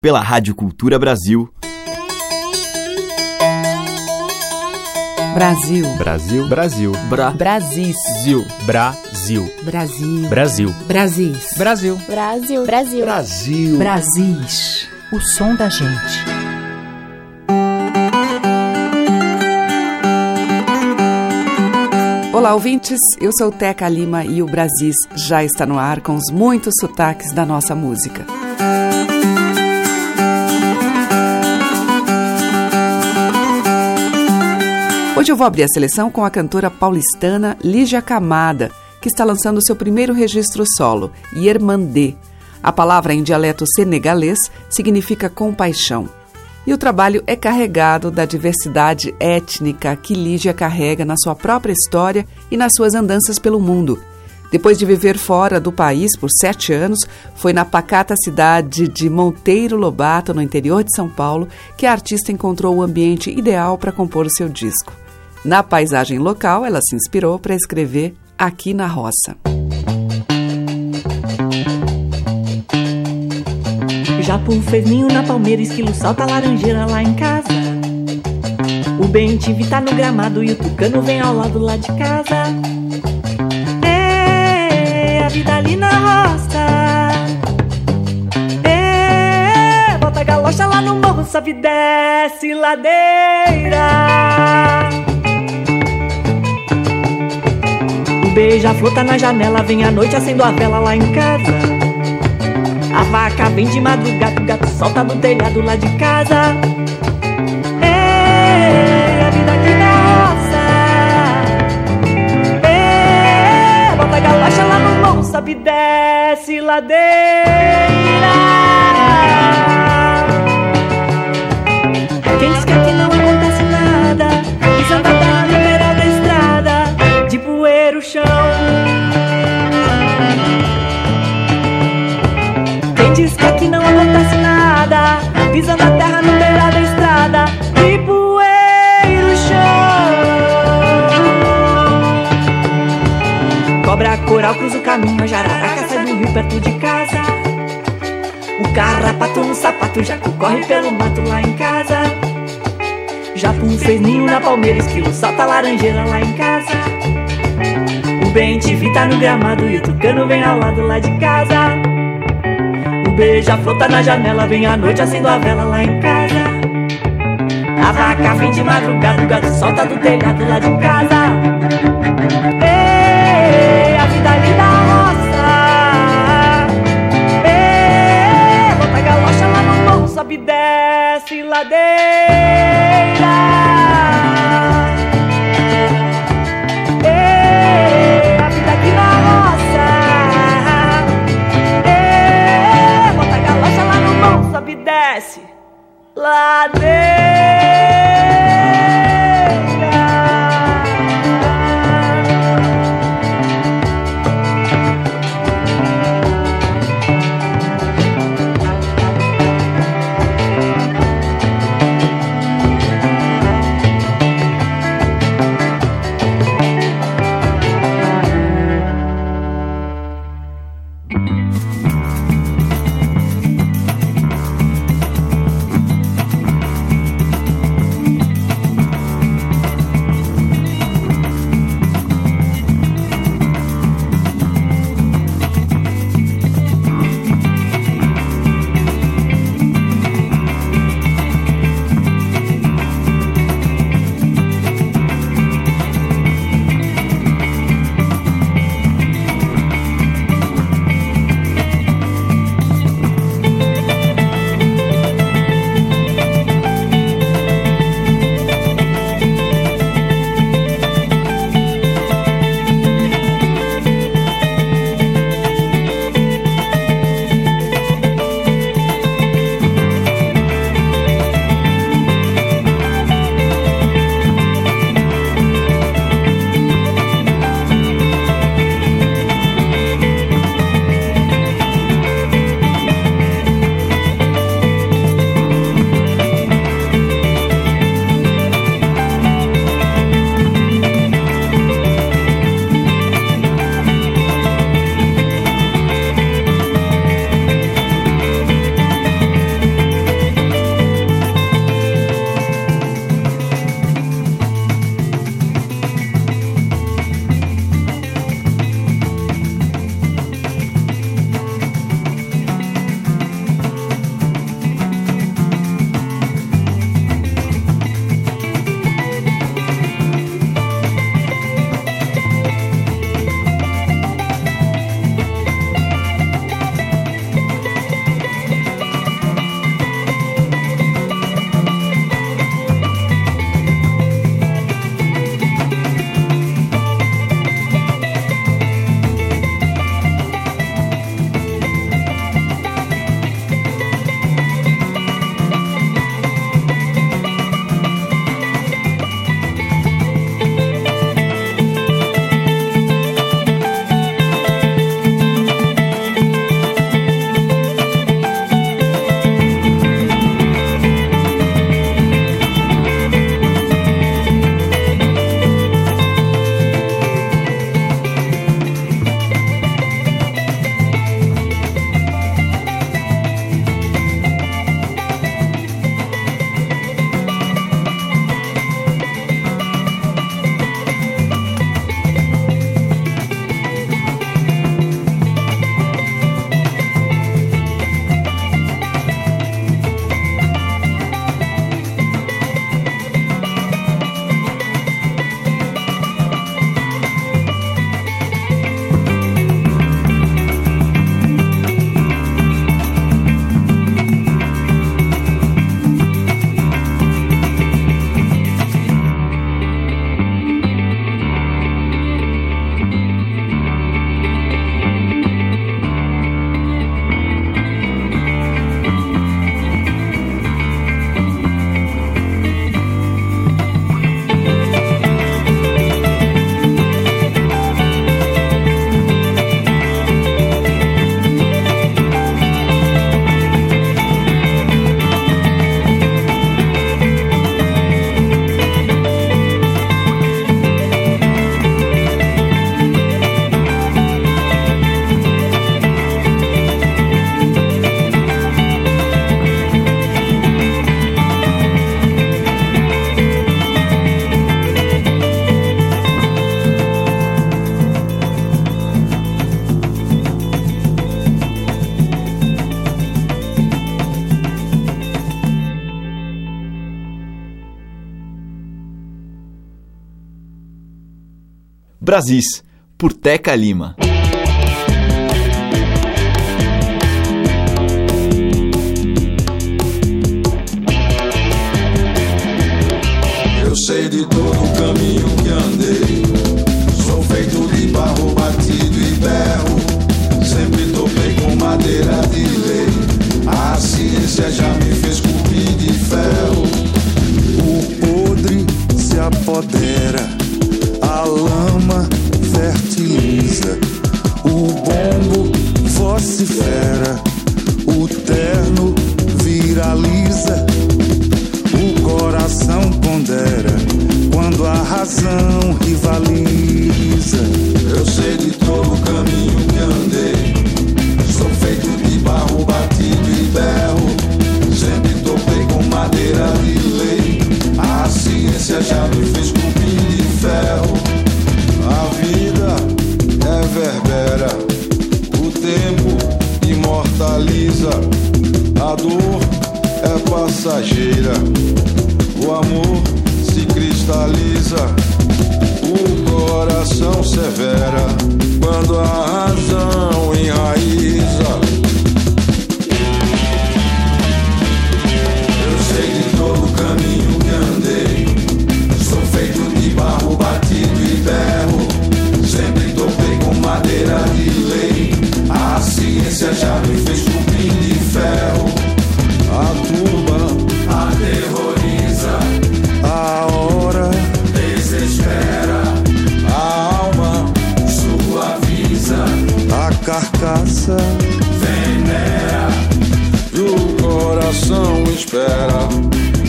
pela Rádio Cultura Brasil. Brasil. Brasil. Brasil. Bra. Brasil. Brasil. Brasil. Brasil. Brasil. Brasil. Brasil. Brasil. Brasil. Brasis. O som da gente. Olá, ouvintes. Eu sou Teca Lima e o Brasis já está no ar com os muitos sotaques da nossa música. Hoje eu vou abrir a seleção com a cantora paulistana Lígia Camada, que está lançando seu primeiro registro solo, Yermandê. A palavra em dialeto senegalês significa compaixão. E o trabalho é carregado da diversidade étnica que Lígia carrega na sua própria história e nas suas andanças pelo mundo. Depois de viver fora do país por sete anos, foi na pacata cidade de Monteiro Lobato, no interior de São Paulo, que a artista encontrou o ambiente ideal para compor o seu disco. Na paisagem local, ela se inspirou para escrever Aqui na Roça. Japu fez ninho na palmeira, esquilo salta laranjeira lá em casa. O bem tá no gramado e o tucano vem ao lado lá de casa. É a vida ali na roça. É, bota a galocha lá no morro, sobe desce ladeira. Beija-flor tá na janela, vem à noite acendo a vela lá em casa. A vaca vem de madrugada, o gato solta no telhado lá de casa. É a vida aqui na roça. É, bota a galocha lá no morro, sobe desce ladeira. Pisando a terra no beira da estrada e poeira o chão. Cobra coral cruza o caminho, a jararaca sai do rio perto de casa. O carrapato no sapato, jacu corre pelo mato lá em casa. Japu fez ninho na palmeira, esquilo salta laranjeira lá em casa. O bem te tá no gramado e o tucano vem ao lado lá de casa. O beija-flor tá na janela, vem à noite acendo a vela lá em casa. A vaca vem de madrugada, o gato solta do telhado lá de casa. A vida ali da roça. Bota a galocha lá no morro, sobe e desce ladeira. Brasis, por Teca Lima. Eu sei de todo o caminho vocifera, o imortaliza. A dor é passageira. O amor se cristaliza. O coração severa quando a razão enraiza. Espera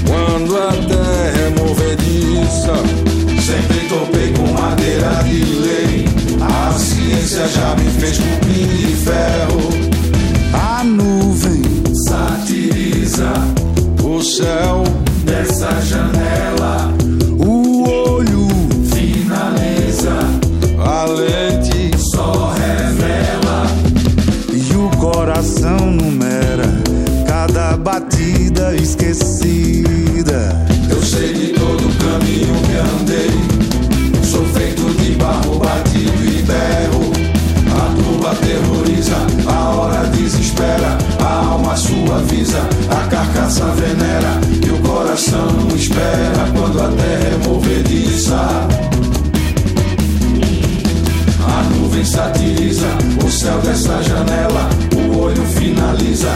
quando a terra é movediça. Sempre topei com madeira de lei. A ciência já me fez cupim de ferro. a nuvem Satiriza o céu dessa janela. Suaviza, a carcaça venera. E o coração espera quando a terra é movediça. A nuvem satiriza o céu dessa janela. O olho finaliza,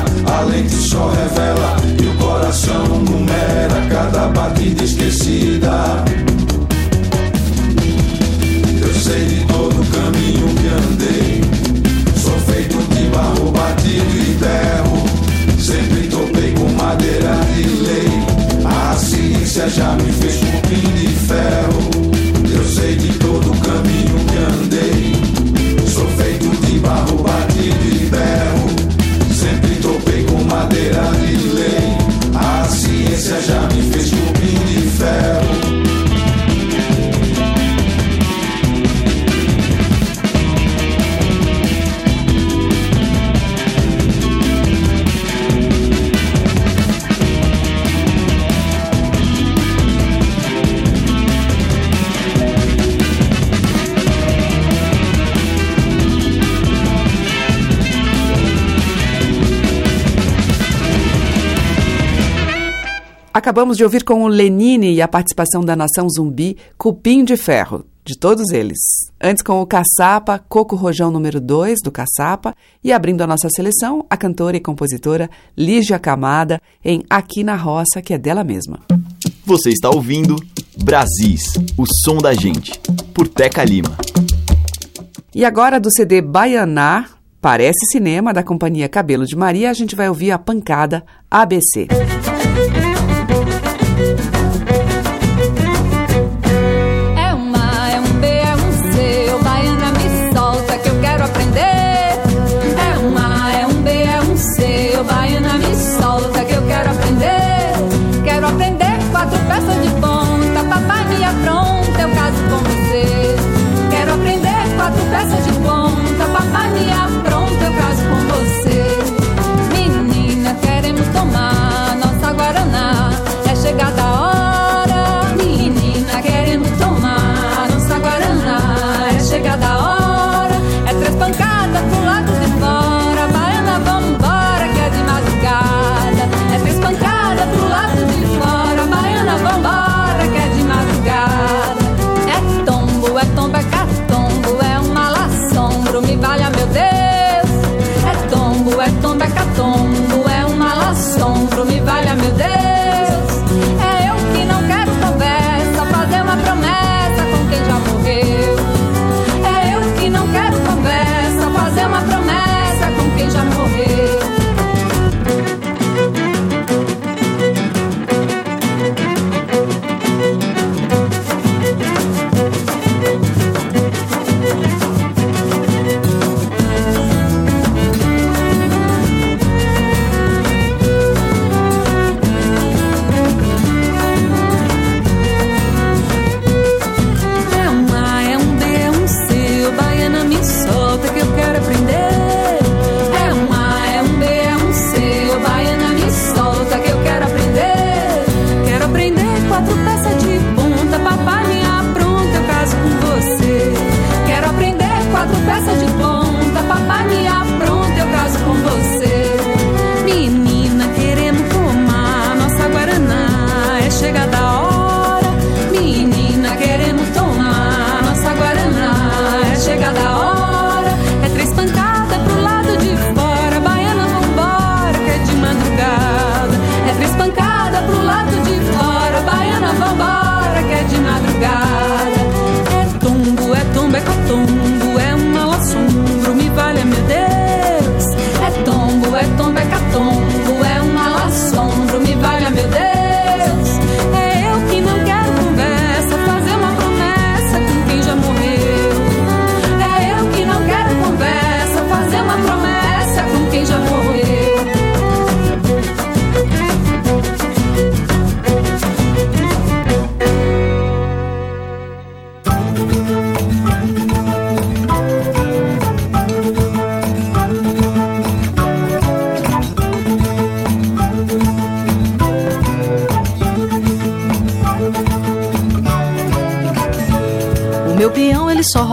Acabamos de ouvir com o Lenine e a participação da Nação Zumbi, Cupim de Ferro, de todos eles. Antes com o Caçapa, Coco Rojão número 2, do Caçapa, e abrindo a nossa seleção, a cantora e compositora Lígia Camada, em Aqui na Roça, que é dela mesma. Você está ouvindo Brasis, o som da gente, por Teca Lima. E agora do CD Baianá, Parece Cinema, da companhia Cabelo de Maria, a gente vai ouvir a pancada ABC. É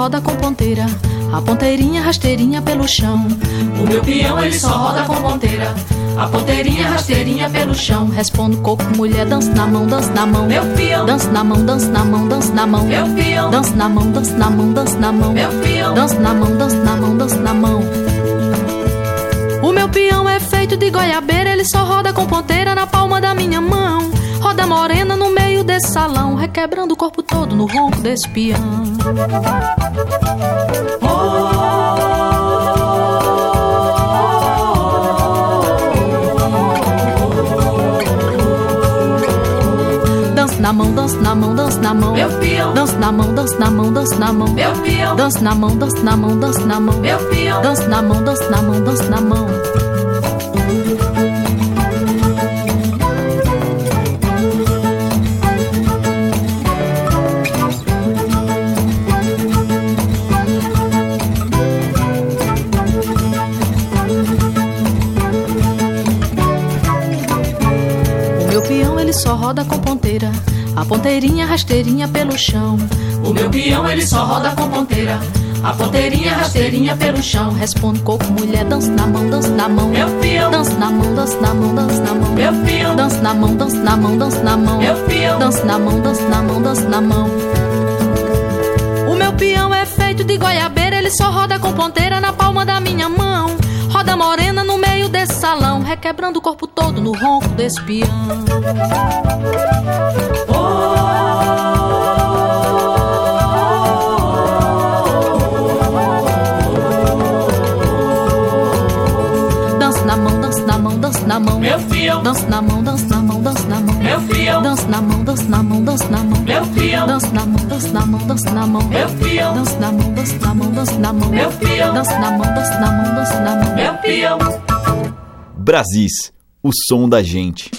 roda com ponteira, a ponteirinha rasteirinha pelo chão. O meu peão ele só roda com ponteira, a ponteirinha rasteirinha pelo chão. Respondo coco, mulher, dança na mão, dança na mão. Meu peão, dança na mão, dança na mão, dança na mão. Meu peão, dança na mão, dança na mão, dança na mão. Meu peão, dança na mão, dança na mão, dança na mão. O meu peão é feito de goiabeira, ele só roda com ponteira na palma da minha mão. Roda morena no meio desse salão, requebrando o corpo todo no ronco desse. Dança na mão, dança na mão, dança na mão. Meu peão. Dança na mão, dança na mão, dança na mão. Meu peão. Dança na mão, dança na mão, dança na mão. Meu peão. Dança na mão, dança na mão, dança na mão. Ponteirinha rasteirinha pelo chão. O meu peão ele só roda com ponteira, a ponteirinha rasteirinha pelo chão. Respondo coco, mulher, dança na mão, dança na mão. Meu peão, dança na mão, dança na mão, dança na mão. Meu peão, dança na mão, dança na mão, dança na mão. Meu peão, dança na mão, dança na mão, dança na mão. O meu peão é feito de goiabeira, ele só roda com ponteira na palma da minha mão. Roda morena no meio desse salão, requebrando o corpo todo no ronco desse peão. Dança na mão. Meu peão. Dança na mão, dança na mão, dança na mão. Meu peão. Dança na mão, dança na mão, dança na mão. Meu peão. Dança na mão, dança na mão, dança na mão. Meu peão. Dança na mão, dança na mão, dança na mão. Meu peão. Dança na mão, dança na mão, dança na mão. Meu peão. Brasis, o som da gente.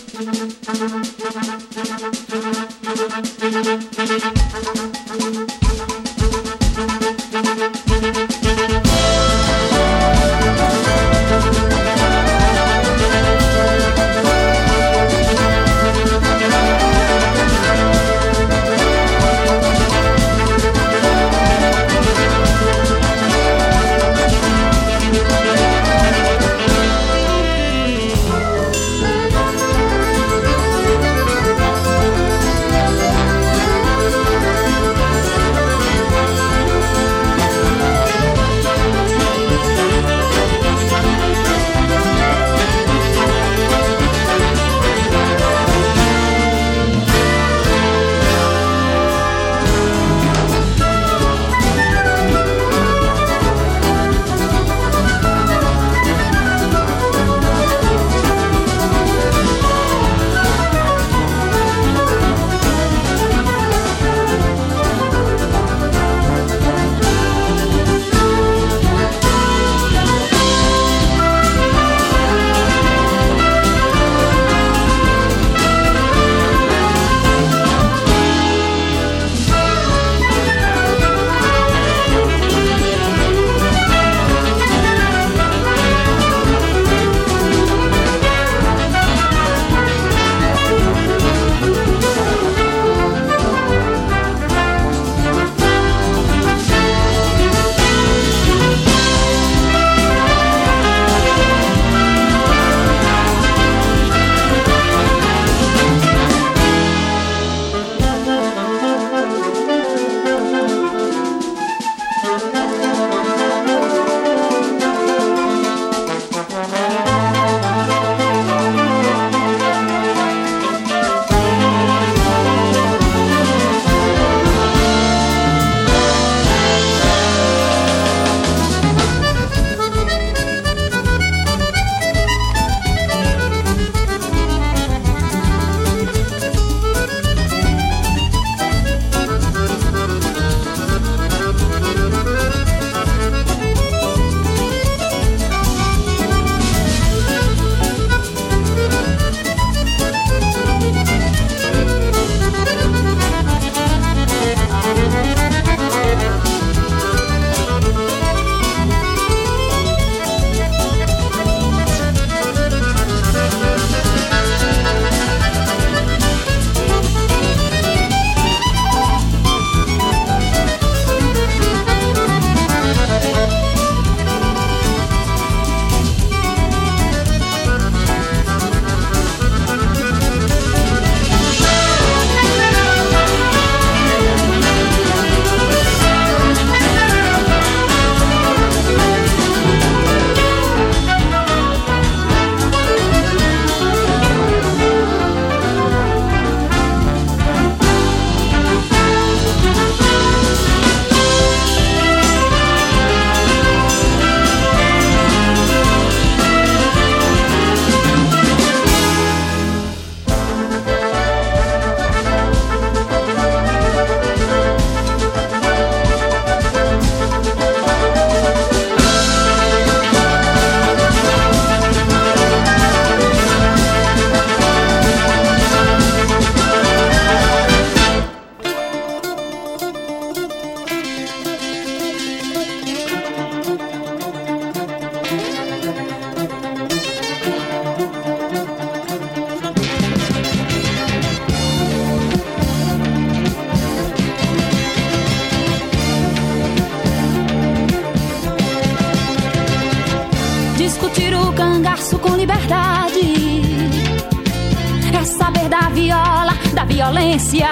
Viola, da violência.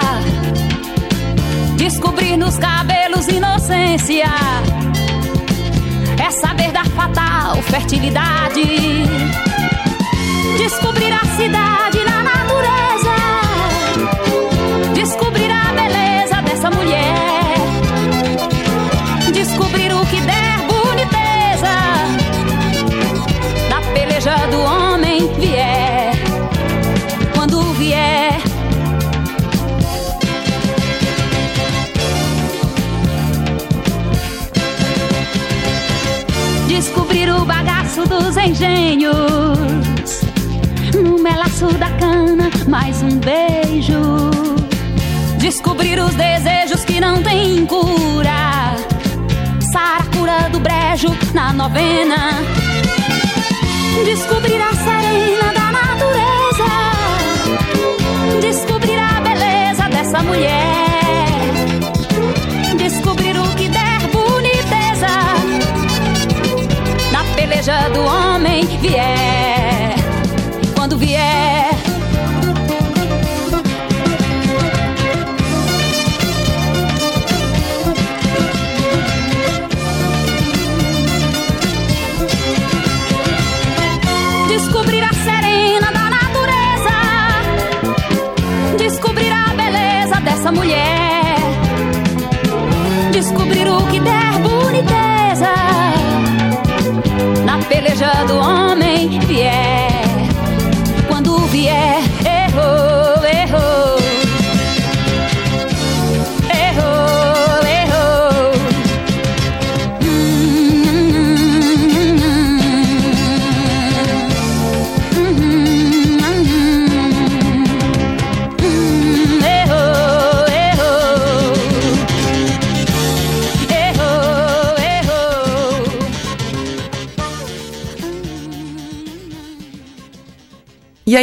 Descobrir nos cabelos inocência. É saber da fatal fertilidade. Descobrir a cidade na engenhos. No melaço da cana, mais um beijo. Descobrir os desejos que não têm cura. Saracura do brejo na novena. Descobrir a serena da natureza. Descobrir a beleza dessa mulher. Peleja do homem vier.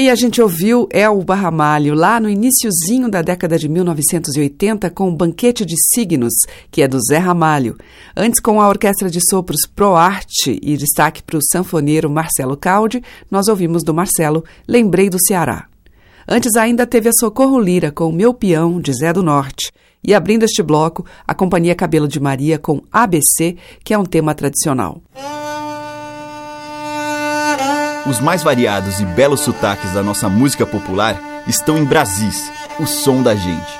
A gente ouviu Elba Ramalho lá no iniciozinho da década de 1980 com o Banquete de Signos, que é do Zé Ramalho. Antes com a Orquestra de Sopros Proarte e destaque para o sanfoneiro Marcelo Caldi, nós ouvimos do Marcelo Lembrei do Ceará. Antes ainda teve a Socorro Lira com Meu Peão, de Zé do Norte. E abrindo este bloco, a Companhia Cabelo de Maria com ABC, que é um tema tradicional. Os mais variados e belos sotaques da nossa música popular estão em Brasis, o som da gente.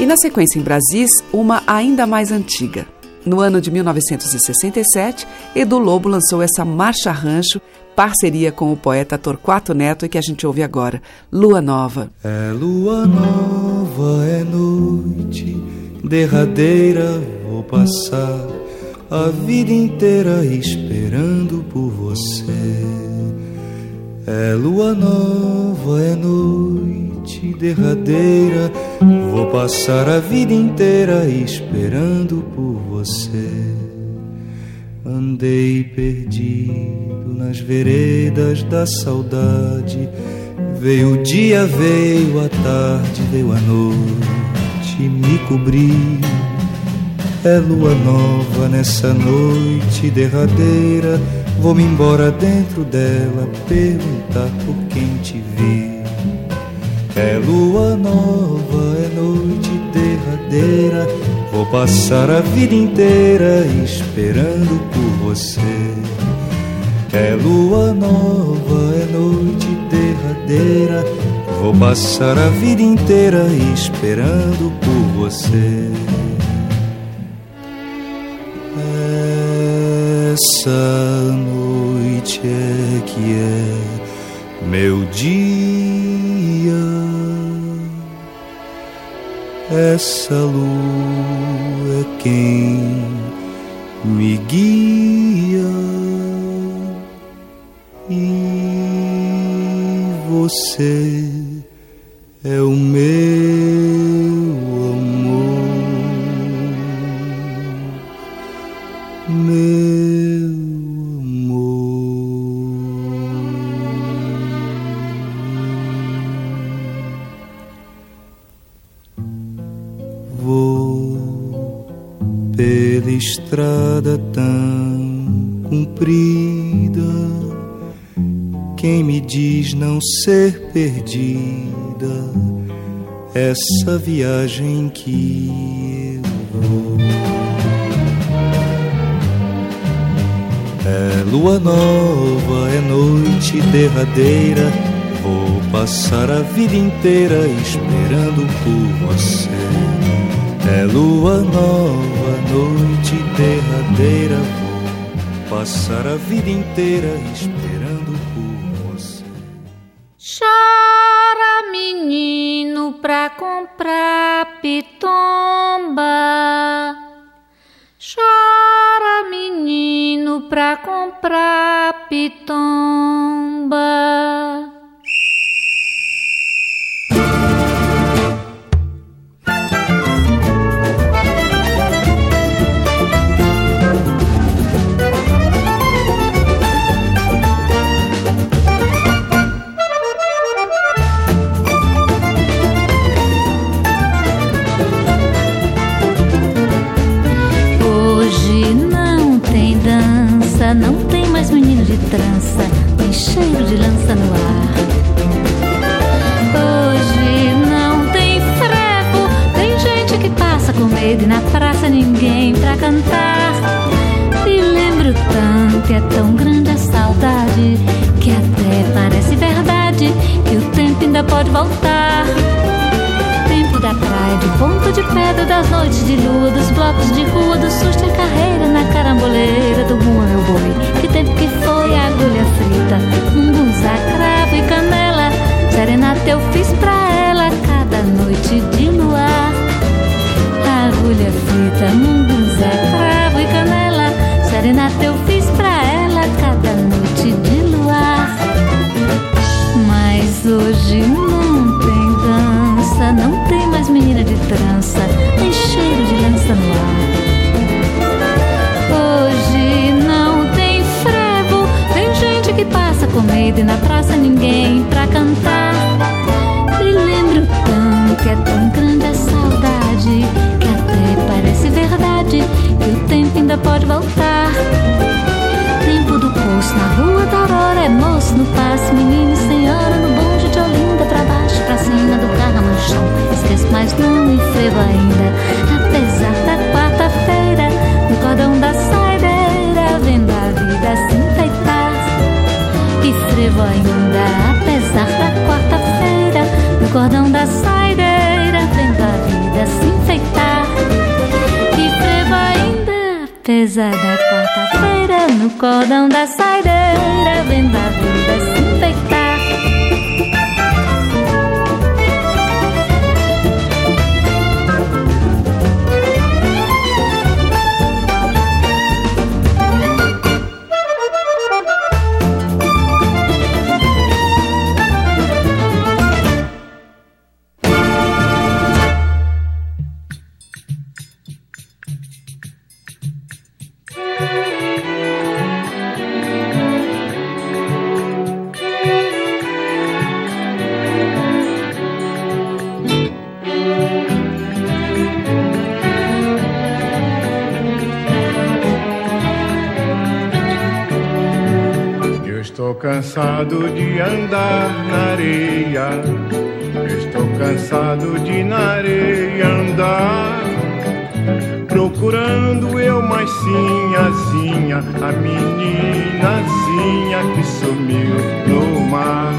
E na sequência em Brasis, uma ainda mais antiga. No ano de 1967, Edu Lobo lançou essa Marcha Rancho, parceria com o poeta Torquato Neto, e que a gente ouve agora, Lua Nova. É lua nova, é noite derradeira, vou passar a vida inteira esperando por você. É lua nova, é noite derradeira, vou passar a vida inteira esperando por você. Andei perdido nas veredas da saudade. Veio o dia, veio a tarde, veio a noite, me cobriu. É lua nova nessa noite derradeira. Vou-me embora dentro dela, perguntar por quem te vi. É lua nova, é noite derradeira. Vou passar a vida inteira esperando por você. É lua nova, é noite derradeira. Vou passar a vida inteira esperando por você. Essa noite é que é meu dia. Essa lua é quem me guia. E você é o meu quis não ser perdida essa viagem que eu vou. É lua nova, é noite derradeira. Vou passar a vida inteira esperando por você. É lua nova, noite derradeira. Vou passar a vida inteira esperando. tomba. Chora, menino, pra comprar piton. cansado de andar na areia. Estou cansado de na areia andar. Procurando eu mais sinhazinha, a meninazinha que sumiu no mar.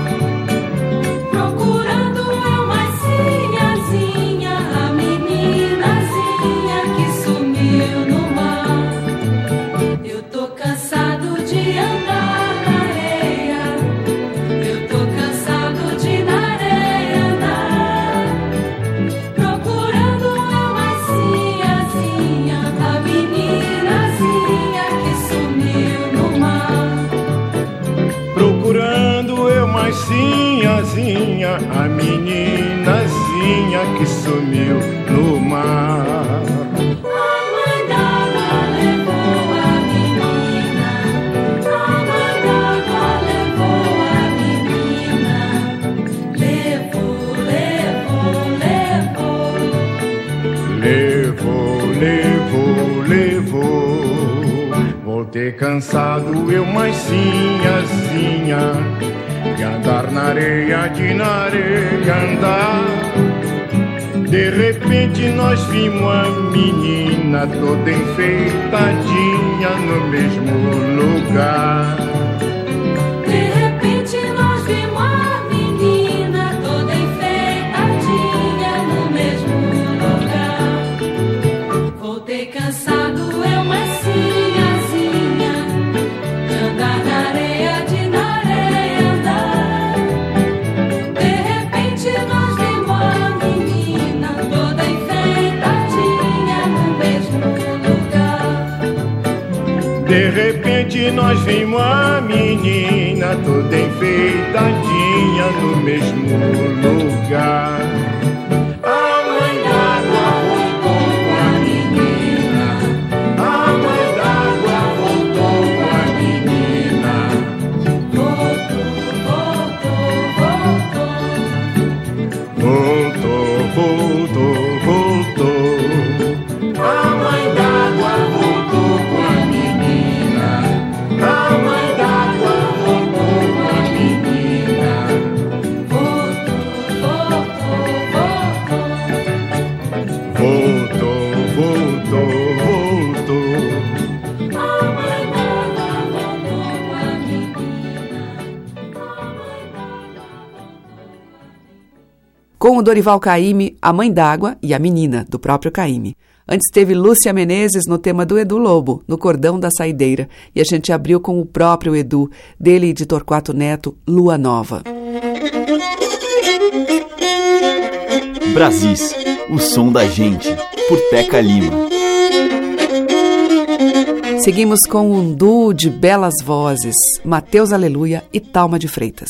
de cansado eu mais sinha, sinha De andar na areia, de na areia andar. De repente nós vimos a menina Toda enfeitadinha no mesmo lugar. De repente nós vimos a menina Toda enfeitadinha no mesmo lugar. Vou ter cansado, eu mais sinha nós vimos a menina toda enfeitadinha no mesmo lugar. Com o Dorival Caymmi, A Mãe d'Água e A Menina, do próprio Caymmi. Antes teve Lúcia Menezes no tema do Edu Lobo, no Cordão da Saideira. E a gente abriu com o próprio Edu, dele e de Torquato Neto, Lua Nova. Brasis, o som da gente, por Teca Lima. Seguimos com um duo de belas vozes, Mateus Aleluia e Talma de Freitas.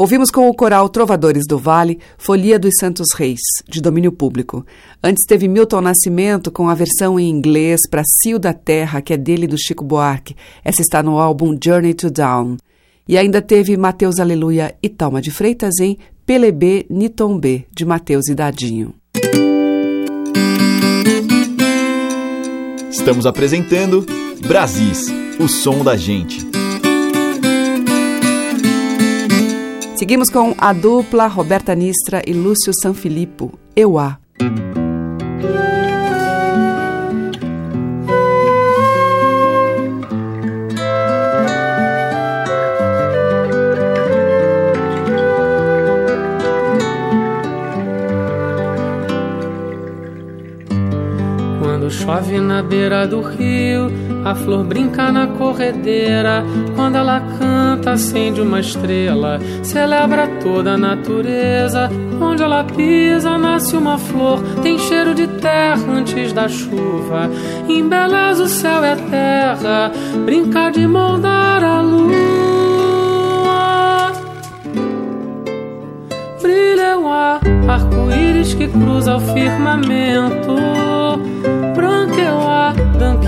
Ouvimos com o coral Trovadores do Vale, Folia dos Santos Reis, de domínio público. Antes teve Milton Nascimento com a versão em inglês para Cio da Terra, que é dele do Chico Buarque. Essa está no álbum Journey to Down. E ainda teve Mateus Aleluia e Talma de Freitas em Pelebê B, de Mateus e Dadinho. Estamos apresentando Brasis, o som da gente. Seguimos com a dupla Roberta Nistra e Lúcio Sanfilippo, Euá. chove na beira do rio, a flor brinca na corredeira. Quando ela canta, acende uma estrela, celebra toda a natureza. Onde ela pisa, nasce uma flor, tem cheiro de terra antes da chuva. Embeleza o céu e a terra, brinca de moldar a lua. Brilha o ar, arco-íris que cruza o firmamento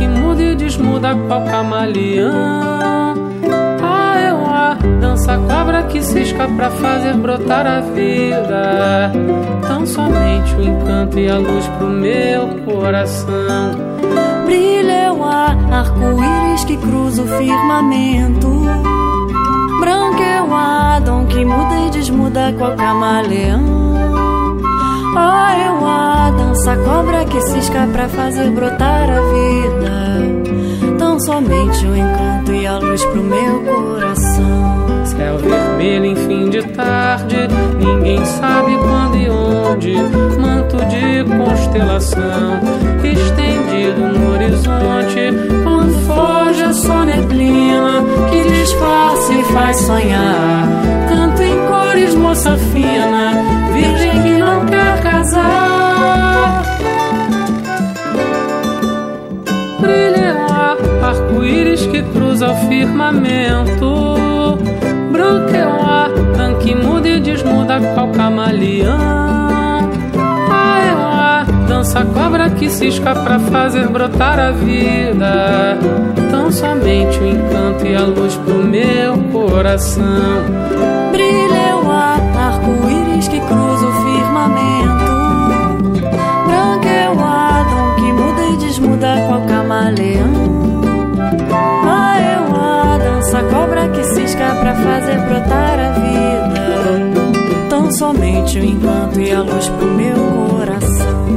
que muda e desmuda qual camaleão. Ah, eu a dança cobra que cisca pra fazer brotar a vida. Tão somente o encanto e a luz pro meu coração. Brilha o ar, arco-íris que cruza o firmamento. Branco é o Adão que muda e desmuda qual camaleão. Ah, eu a dança cobra que cisca pra fazer brotar a vida. Tão somente o encanto e a luz pro meu coração. Céu vermelho em fim de tarde, ninguém sabe quando e onde. Manto de constelação estendido no horizonte. Quando foge a só neblina que disfarça e faz sonhar. Canto em cores, moça fina, quer casar. Brilha o arco-íris que cruza o firmamento. Branco é o ar, que muda e desmuda qual camaleão. Ah, é o ar, dança cobra que cisca pra fazer brotar a vida. Tão somente o encanto e a luz pro meu coração. Pra fazer brotar a vida. Tão somente o encanto e a luz pro meu coração.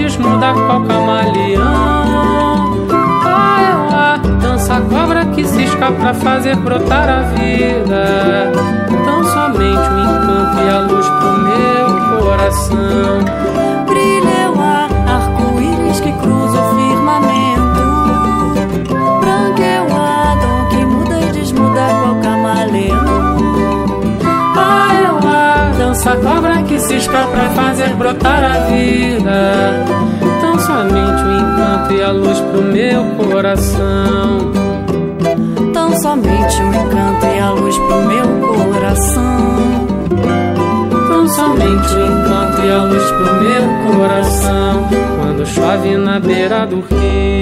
Desmuda qual camaleão. Ah, o ar, dança cobra que cisca pra fazer brotar a vida. Tão somente o encanto e a luz pro meu coração. Brilha cobra que cisca pra fazer brotar a vida. Tão somente o encanto e a luz pro meu coração. Tão somente o encanto e a luz pro meu coração somente o encanto e a luz pro meu coração quando chove na beira do rio.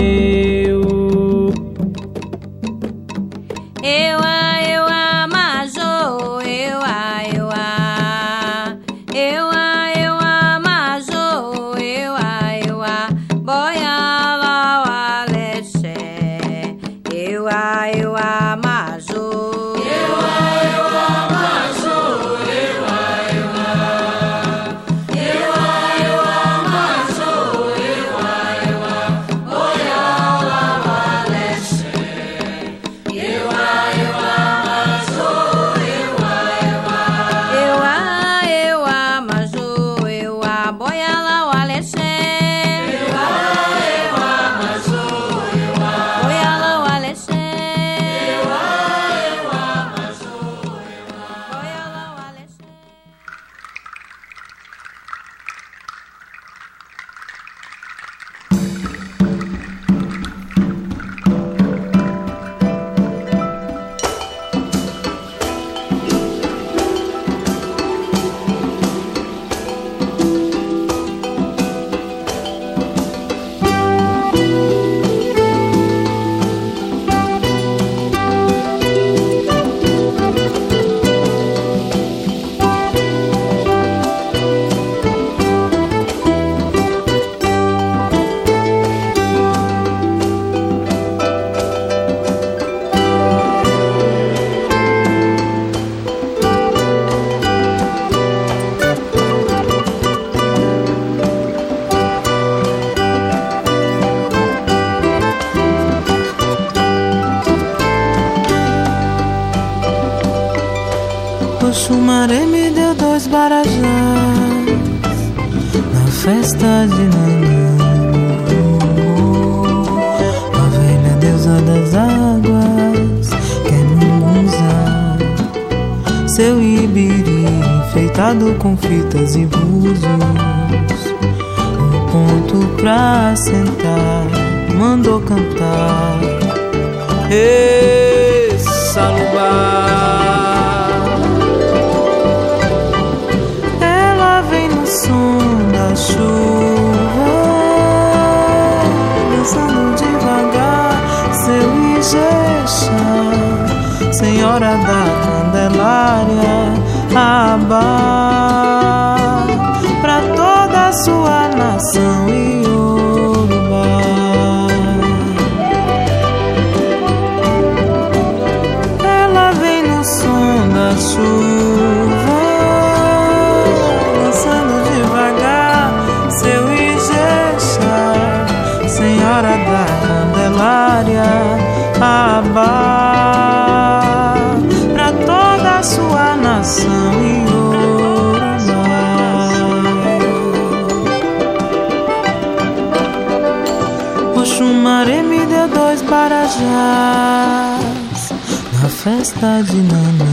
festa de Nanã.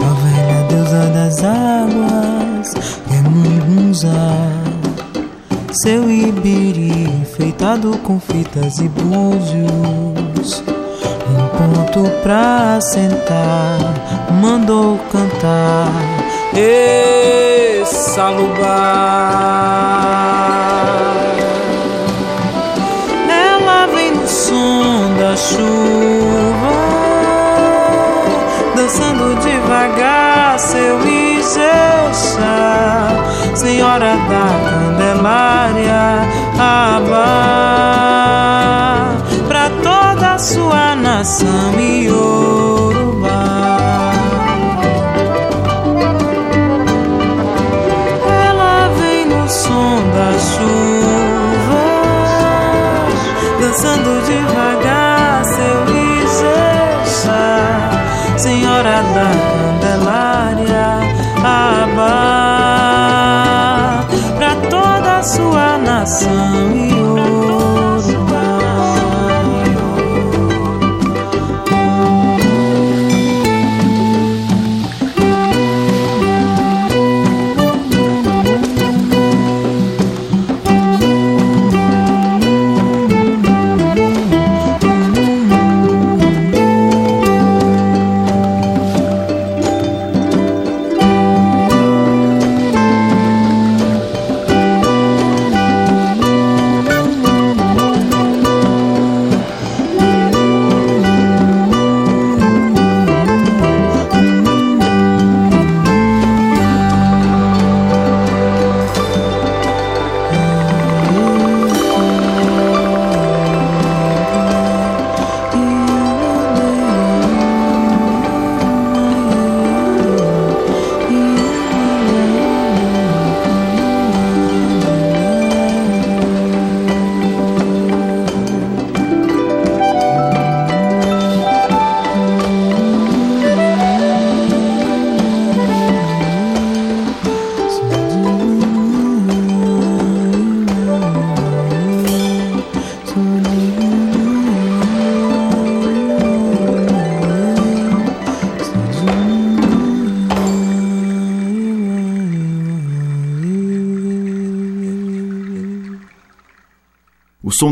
A velha deusa das águas é Mungunzá. Seu ibiri feitado com fitas e búzios. Um ponto pra sentar, mandou cantar. Essa lugar. chuva, dançando devagar seu e seu chá, Senhora da Candelária, Abá, para toda a sua nação e hoje.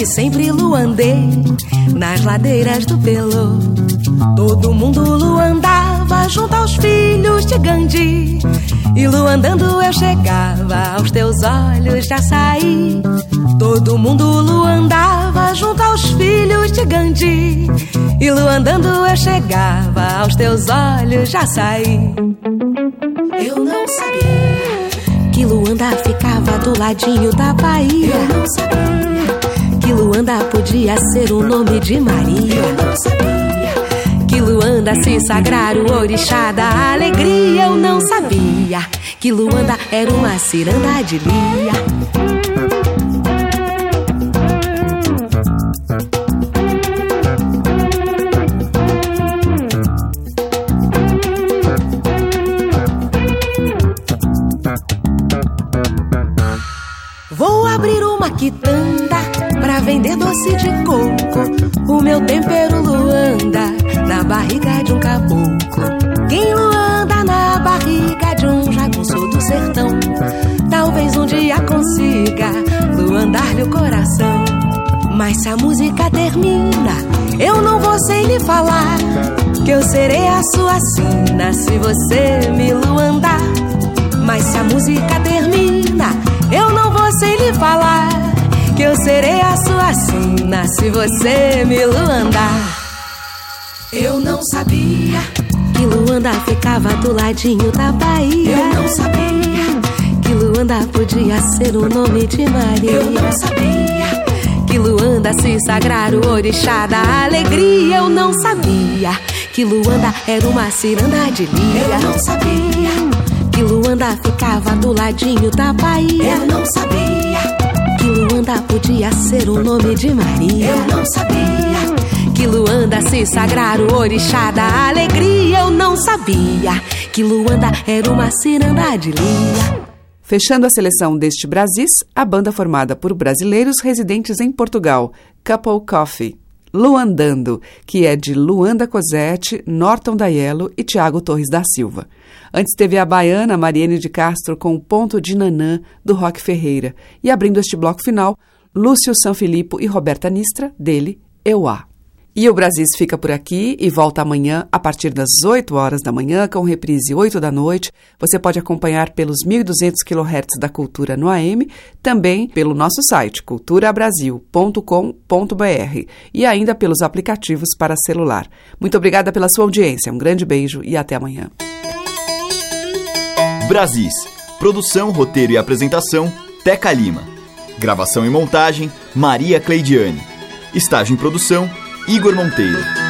que sempre luandei nas ladeiras do Pelô. Todo mundo luandava junto aos filhos de Gandhi. E luandando eu chegava, aos teus olhos já saí. Todo mundo luandava junto aos filhos de Gandhi. E luandando eu chegava, aos teus olhos já saí. Eu não sabia que Luanda ficava do ladinho da Bahia. Eu não sabia Luanda podia ser o nome de Maria. Eu não sabia que Luanda se sagrar o orixá da alegria. Eu não sabia que Luanda era uma ciranda de lia. Coração. Mas se a música termina, eu não vou sem lhe falar. Que eu serei a sua sina se você me luandar. Mas se a música termina, eu não vou sem lhe falar que eu serei a sua sina se você me luandar. Eu não sabia que Luanda ficava do ladinho da Bahia. Eu não sabia que Luanda podia ser o nome de Maria. Eu não sabia que Luanda se sagrar o orixá da alegria. Eu não sabia que Luanda era uma ciranda de lia. Eu não sabia que Luanda ficava do ladinho da Bahia. Eu não sabia que Luanda podia ser o nome de Maria. Eu não sabia que Luanda se sagrar o orixá da alegria. Eu não sabia que Luanda era uma ciranda de lia. Fechando a seleção deste Brasis, a banda formada por brasileiros residentes em Portugal, Couple Coffee. Luandando, que é de Luanda Cosette, Norton Daiello e Tiago Torres da Silva. Antes teve a baiana Mariene de Castro com o Ponto de Nanã, do Rock Ferreira. E abrindo este bloco final, Lúcio Sanfilippo e Roberta Nistra, dele, Euá. E o Brasis fica por aqui e volta amanhã a partir das 8 horas da manhã, com reprise 8 da noite. Você pode acompanhar pelos 1.200 kHz da Cultura no AM, também pelo nosso site culturabrasil.com.br e ainda pelos aplicativos para celular. Muito obrigada pela sua audiência, um grande beijo e até amanhã. Brasis. Produção, roteiro e apresentação, Teca Lima. Gravação e montagem, Maria Cleidiane. Estágio em produção, Igor Monteiro.